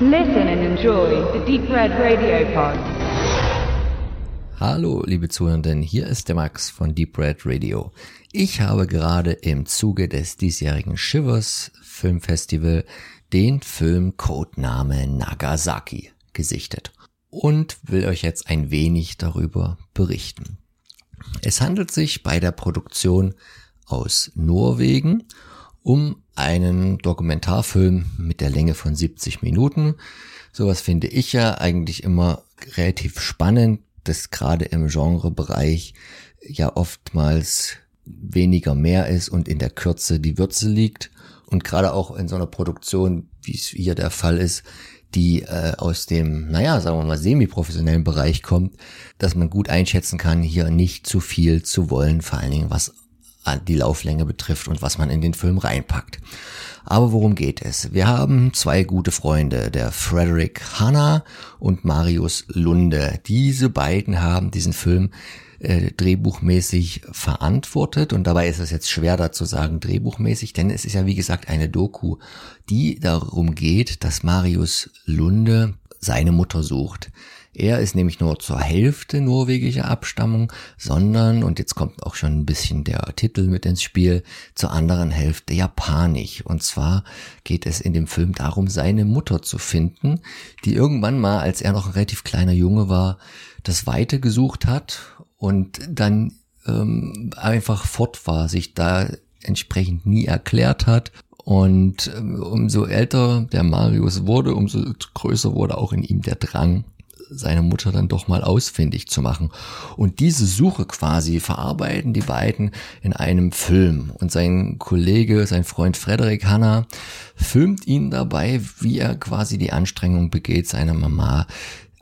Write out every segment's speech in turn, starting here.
Listen and enjoy the Deep Red Radio Pod. Hallo, liebe Zuhörenden, hier ist der Max von Deep Red Radio. Ich habe gerade im Zuge des diesjährigen Shivers Filmfestival den Film Codename Nagasaki gesichtet und will euch jetzt ein wenig darüber berichten. Es handelt sich bei der Produktion aus Norwegen um einen Dokumentarfilm mit der Länge von 70 Minuten. Sowas finde ich ja eigentlich immer relativ spannend, dass gerade im Genrebereich ja oftmals weniger mehr ist und in der Kürze die Würze liegt. Und gerade auch in so einer Produktion, wie es hier der Fall ist, die äh, aus dem, naja, sagen wir mal, semi-professionellen Bereich kommt, dass man gut einschätzen kann, hier nicht zu viel zu wollen, vor allen Dingen was die Lauflänge betrifft und was man in den Film reinpackt. Aber worum geht es? Wir haben zwei gute Freunde, der Frederick Hanna und Marius Lunde. Diese beiden haben diesen Film äh, drehbuchmäßig verantwortet und dabei ist es jetzt schwer dazu sagen drehbuchmäßig, denn es ist ja wie gesagt eine Doku, die darum geht, dass Marius Lunde seine Mutter sucht. Er ist nämlich nur zur Hälfte norwegischer Abstammung, sondern, und jetzt kommt auch schon ein bisschen der Titel mit ins Spiel, zur anderen Hälfte japanisch. Und zwar geht es in dem Film darum, seine Mutter zu finden, die irgendwann mal, als er noch ein relativ kleiner Junge war, das Weite gesucht hat und dann ähm, einfach fort war, sich da entsprechend nie erklärt hat und ähm, umso älter der Marius wurde, umso größer wurde auch in ihm der Drang, seine Mutter dann doch mal ausfindig zu machen. Und diese Suche quasi verarbeiten die beiden in einem Film. Und sein Kollege, sein Freund Frederik Hanna, filmt ihn dabei, wie er quasi die Anstrengung begeht, seine Mama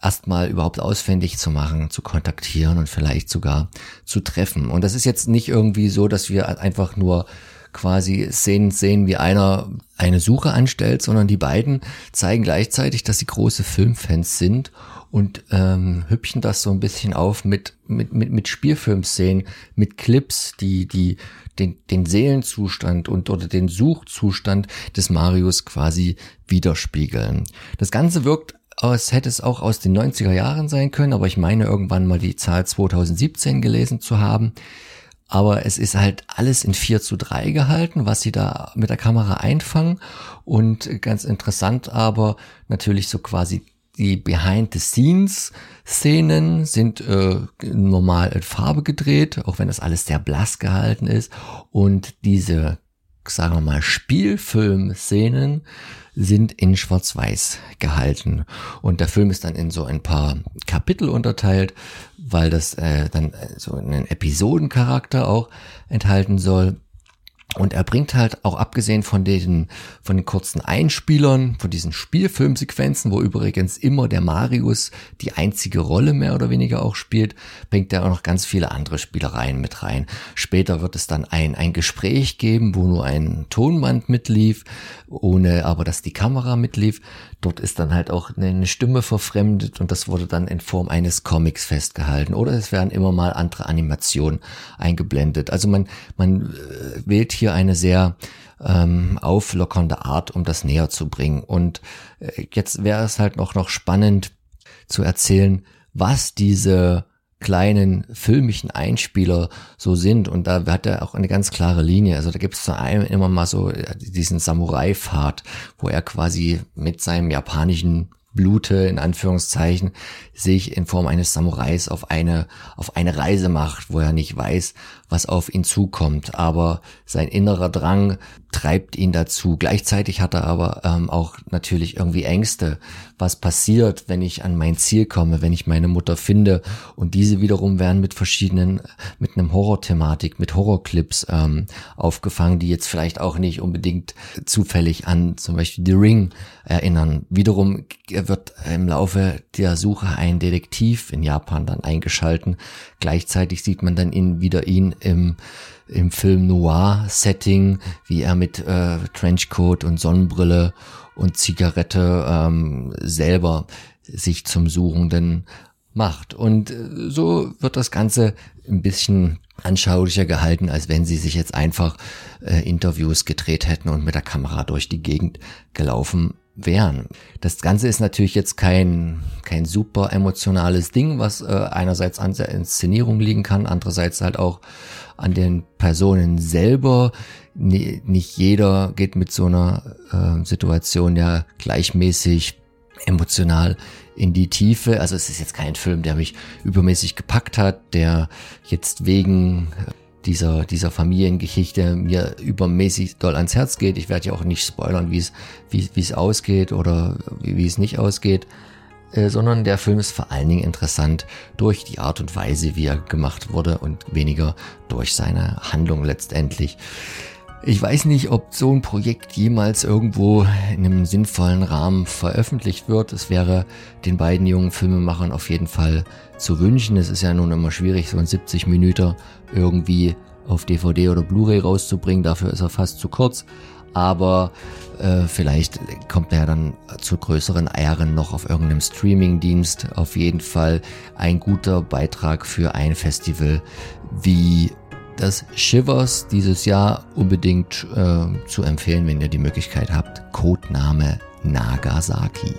erstmal überhaupt ausfindig zu machen, zu kontaktieren und vielleicht sogar zu treffen. Und das ist jetzt nicht irgendwie so, dass wir einfach nur quasi sehen, sehen, wie einer eine Suche anstellt, sondern die beiden zeigen gleichzeitig, dass sie große Filmfans sind und ähm, hübschen das so ein bisschen auf mit, mit, mit, mit Spielfilmszenen, mit Clips, die, die den, den Seelenzustand und oder den Suchzustand des Marius quasi widerspiegeln. Das Ganze wirkt aus, hätte es auch aus den 90er Jahren sein können, aber ich meine irgendwann mal die Zahl 2017 gelesen zu haben. Aber es ist halt alles in 4 zu 3 gehalten, was sie da mit der Kamera einfangen. Und ganz interessant aber natürlich so quasi die Behind-the-Scenes-Szenen sind äh, normal in Farbe gedreht, auch wenn das alles sehr blass gehalten ist. Und diese, sagen wir mal, Spielfilm-Szenen sind in Schwarz-Weiß gehalten. Und der Film ist dann in so ein paar Kapitel unterteilt, weil das äh, dann so einen Episodencharakter auch enthalten soll. Und er bringt halt auch abgesehen von den, von den kurzen Einspielern, von diesen Spielfilmsequenzen, wo übrigens immer der Marius die einzige Rolle mehr oder weniger auch spielt, bringt er auch noch ganz viele andere Spielereien mit rein. Später wird es dann ein, ein Gespräch geben, wo nur ein Tonband mitlief, ohne aber dass die Kamera mitlief. Dort ist dann halt auch eine Stimme verfremdet und das wurde dann in Form eines Comics festgehalten. Oder es werden immer mal andere Animationen eingeblendet. Also man, man äh, wählt hier eine sehr ähm, auflockernde Art, um das näher zu bringen. Und äh, jetzt wäre es halt noch, noch spannend zu erzählen, was diese kleinen filmischen Einspieler so sind. Und da hat er auch eine ganz klare Linie. Also da gibt es zu einem immer mal so äh, diesen Samurai-Pfad, wo er quasi mit seinem japanischen Blute, in Anführungszeichen, sich in Form eines Samurais auf eine, auf eine Reise macht, wo er nicht weiß, was auf ihn zukommt. Aber sein innerer Drang treibt ihn dazu. Gleichzeitig hat er aber ähm, auch natürlich irgendwie Ängste. Was passiert, wenn ich an mein Ziel komme, wenn ich meine Mutter finde? Und diese wiederum werden mit verschiedenen, mit einem Horror-Thematik, mit Horrorclips ähm, aufgefangen, die jetzt vielleicht auch nicht unbedingt zufällig an zum Beispiel The Ring erinnern. Wiederum wird im Laufe der Suche ein Detektiv in Japan dann eingeschalten. Gleichzeitig sieht man dann ihn wieder ihn im, im Film Noir-Setting, wie er mit äh, Trenchcoat und Sonnenbrille und Zigarette ähm, selber sich zum Suchenden macht. Und äh, so wird das Ganze ein bisschen anschaulicher gehalten, als wenn sie sich jetzt einfach äh, Interviews gedreht hätten und mit der Kamera durch die Gegend gelaufen wären. Das Ganze ist natürlich jetzt kein, kein super emotionales Ding, was äh, einerseits an der Inszenierung liegen kann, andererseits halt auch an den Personen selber. nicht jeder geht mit so einer äh, Situation ja gleichmäßig emotional in die Tiefe. Also es ist jetzt kein Film, der mich übermäßig gepackt hat, der jetzt wegen dieser, dieser Familiengeschichte mir übermäßig doll ans Herz geht. Ich werde ja auch nicht spoilern, wie es, wie, wie es ausgeht oder wie, wie es nicht ausgeht, äh, sondern der Film ist vor allen Dingen interessant durch die Art und Weise, wie er gemacht wurde und weniger durch seine Handlung letztendlich. Ich weiß nicht, ob so ein Projekt jemals irgendwo in einem sinnvollen Rahmen veröffentlicht wird. Es wäre den beiden jungen Filmemachern auf jeden Fall zu wünschen. Es ist ja nun immer schwierig, so ein 70 Minuten irgendwie auf DVD oder Blu-ray rauszubringen. Dafür ist er fast zu kurz. Aber äh, vielleicht kommt er dann zu größeren Ehren noch auf irgendeinem Streaming-Dienst. Auf jeden Fall ein guter Beitrag für ein Festival wie das Shivers dieses Jahr unbedingt äh, zu empfehlen, wenn ihr die Möglichkeit habt. Codename Nagasaki.